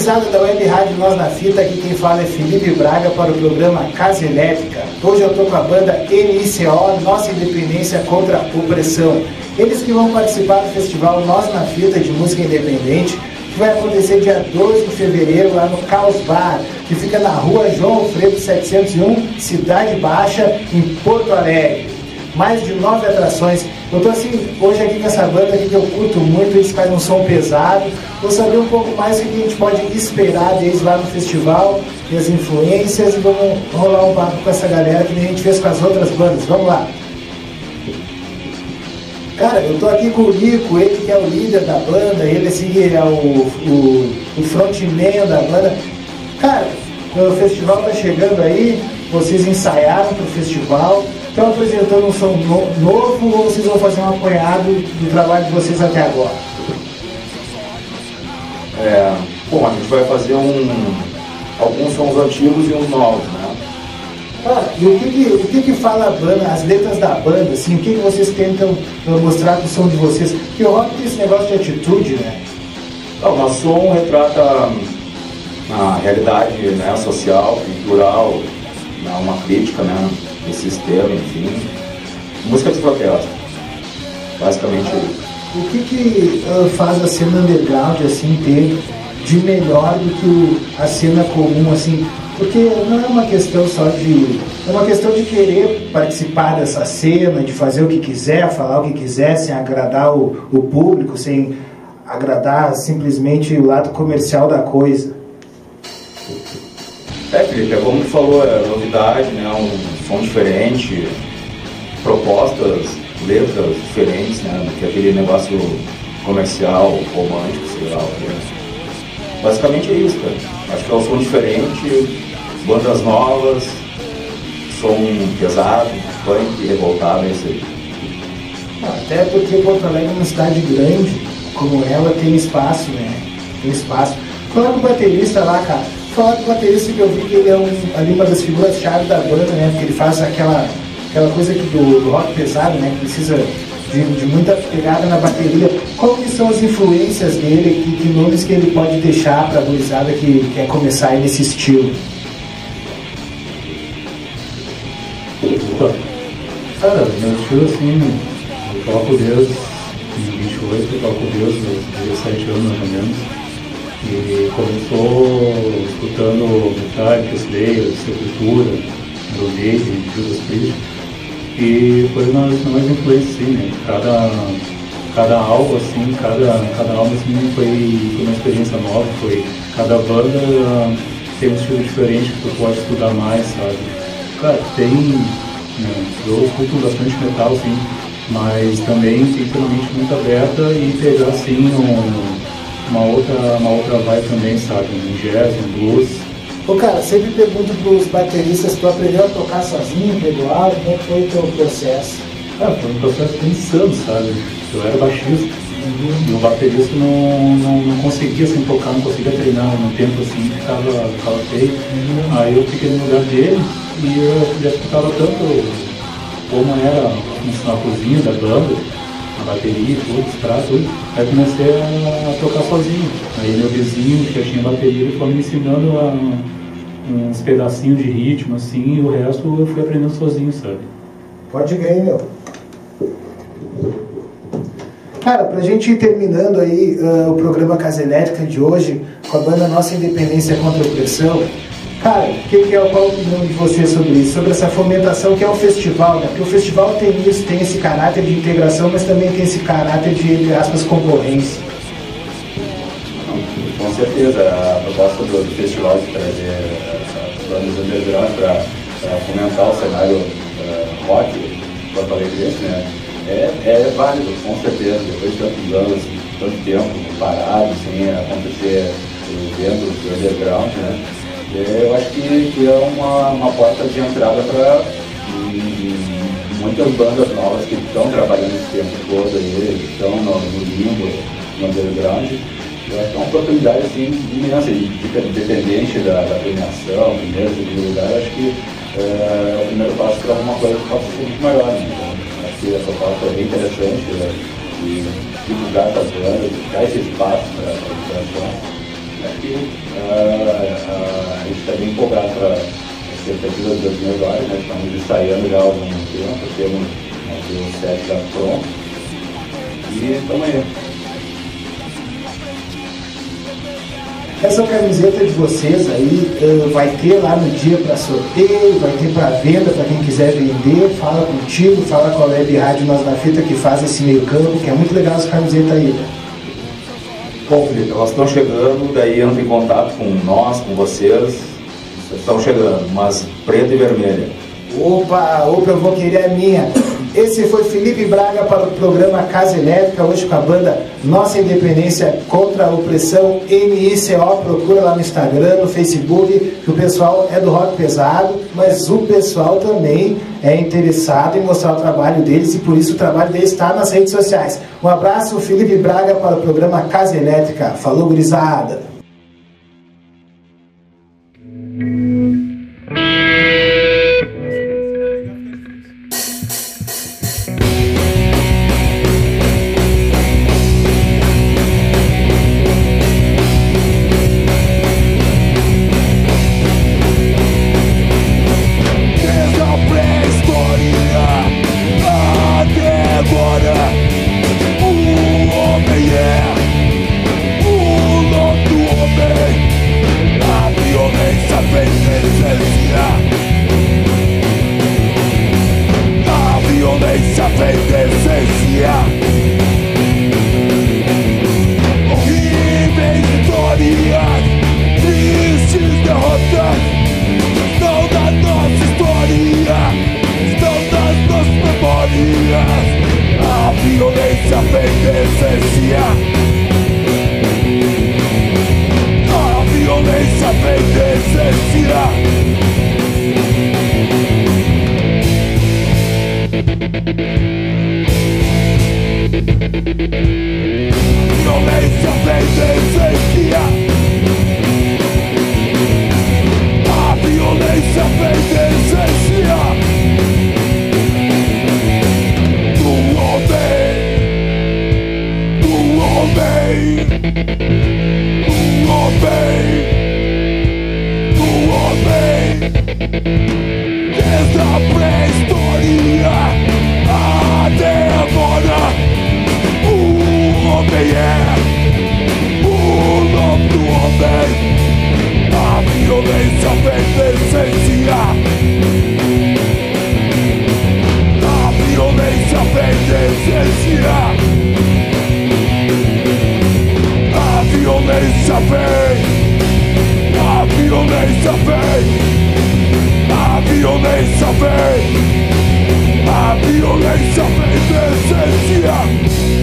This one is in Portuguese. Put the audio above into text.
Gurizada da Web Rádio Nós na Fita, aqui quem fala é Felipe Braga para o programa Casa Elétrica. Hoje eu estou com a banda NICO, Nossa Independência contra a Opressão. Eles que vão participar do festival Nós na Fita de Música Independente, que vai acontecer dia 12 de fevereiro lá no Caos Bar, que fica na rua João Alfredo 701, Cidade Baixa, em Porto Alegre. Mais de nove atrações. Eu estou assim, hoje aqui com essa banda aqui que eu curto muito, eles fazem um som pesado. Vou saber um pouco mais o que a gente pode esperar deles lá no festival, e as influências, e vamos rolar um papo com essa galera que a gente fez com as outras bandas. Vamos lá! Cara, eu tô aqui com o Nico, ele que é o líder da banda, ele assim é o, o, o frontman da banda. Cara, o festival tá chegando aí, vocês ensaiaram pro festival, estão apresentando um som no, novo ou vocês vão fazer um apanhado do trabalho de vocês até agora? É, bom, a gente vai fazer um, alguns sons antigos e uns novos, né? Cara, e o que que, o que que fala a banda, as letras da banda, assim, o que que vocês tentam uh, mostrar com o som de vocês? Porque o rock tem esse negócio de atitude, né? Não, o nosso som retrata a realidade né, social, cultural, uma crítica né, do sistema, enfim. Música de protesto. Basicamente isso. O que que uh, faz a cena underground, assim, ter de melhor do que o, a cena comum, assim? Porque não é uma questão só de. É uma questão de querer participar dessa cena, de fazer o que quiser, falar o que quiser, sem agradar o, o público, sem agradar simplesmente o lado comercial da coisa. É, é como tu falou, é novidade, né? Um som diferente, propostas, letras diferentes, né? Do que aquele negócio comercial, romântico, sei lá. o que é. Basicamente é isso, cara. Acho que é um som diferente, bandas novas, som pesado, punk, revoltado, é isso aí. Até porque Porto Alegre é uma cidade grande, como ela, tem espaço, né? Tem espaço. Falar com o baterista lá, cara. Falar com o baterista que eu vi que ele é um, ali uma das figuras-chave da banda, né? Porque ele faz aquela, aquela coisa que do, do rock pesado, né? Que precisa de, de muita pegada na bateria. Que são as influências dele? Que, que nomes que ele pode deixar pra gurizada que quer começar aí nesse estilo? Cara, meu estilo assim, eu toco desde em 28, eu toco desde os 17 anos mais ou menos. E começou escutando Metallica, Slayer, Sepultura, Iron Maiden, Judas Priest. E foi uma das mais influências, assim, né? Cada, cada álbum, assim, cada, cada álbum, assim, foi, foi uma experiência nova, foi... Cada banda tem um estilo diferente que tu pode estudar mais, sabe? Cara, tem... Né, eu escuto bastante metal, sim, mas também tem uma mente muito aberta e pegar, assim, um uma outra, uma outra vibe também, sabe? Um jazz, um blues. Ô cara, sempre pergunto pros bateristas, tu aprendeu a tocar sozinho, Eduardo, como é foi o teu processo? Ah, foi um processo insano, sabe? Eu era baixista e o baterista não, não, não conseguia assim, tocar, não conseguia treinar no tempo assim, ficava, ficava feio. Aí eu fiquei no lugar dele e eu já escutava tanto como era funcionar a cozinha da banda, a bateria, tudo, os pratos. Aí comecei a tocar sozinho. Aí meu vizinho, que já tinha bateria, ele foi me ensinando a, uns pedacinhos de ritmo, assim, e o resto eu fui aprendendo sozinho, sabe? Pode ganhar, meu. Cara, pra gente ir terminando aí uh, o programa Casa Elétrica de hoje, com a banda Nossa Independência contra a Opressão, cara, que que é, qual a opinião de você sobre isso? Sobre essa fomentação que é o festival, né? Porque o festival tem isso, tem esse caráter de integração, mas também tem esse caráter de, entre aspas, concorrência. Com certeza, a proposta do, do festival de trazer as bandas underground para fomentar o cenário uh, rock porto alegrense, né? É, é válido, com certeza. Depois de tantos anos, tanto tempo parado, sem acontecer eventos do underground, né? Eu acho que, que é uma, uma porta de entrada para muitas bandas novas que estão trabalhando esse tempo todo aí, que estão no, no limbo, no underground. Eu acho que é uma oportunidade assim, imensa, independente da, da premiação, segundo lugar, acho que é, é o primeiro passo para alguma coisa que possa ser muito maior. Né? Então, acho que essa pauta é bem interessante né? e divulgar essas bandas, dar esse espaço para a divulgação. Aqui uh, a gente está bem empolgado para as expectativas das melhores, né? estamos ensaiando já há algum tempo, temos o set já pronto e estamos aí. Essa camiseta de vocês aí uh, vai ter lá no dia para sorteio, vai ter para venda para quem quiser vender. Fala contigo, fala com a Web Rádio Nós na Fita que faz esse meio campo, que é muito legal essa camiseta aí. Né? Bom, Felipe, elas estão chegando, daí entra em contato com nós, com vocês. Estão chegando, mas preta e vermelha. Opa, opa, eu vou querer a minha. Esse foi Felipe Braga para o programa Casa Elétrica, hoje com a banda Nossa Independência contra a Opressão, NICO. Procura lá no Instagram, no Facebook, que o pessoal é do rock pesado, mas o pessoal também é interessado em mostrar o trabalho deles e por isso o trabalho deles está nas redes sociais. Um abraço, Felipe Braga para o programa Casa Elétrica. Falou, gurizada! saper A violência vem A violência vem da essência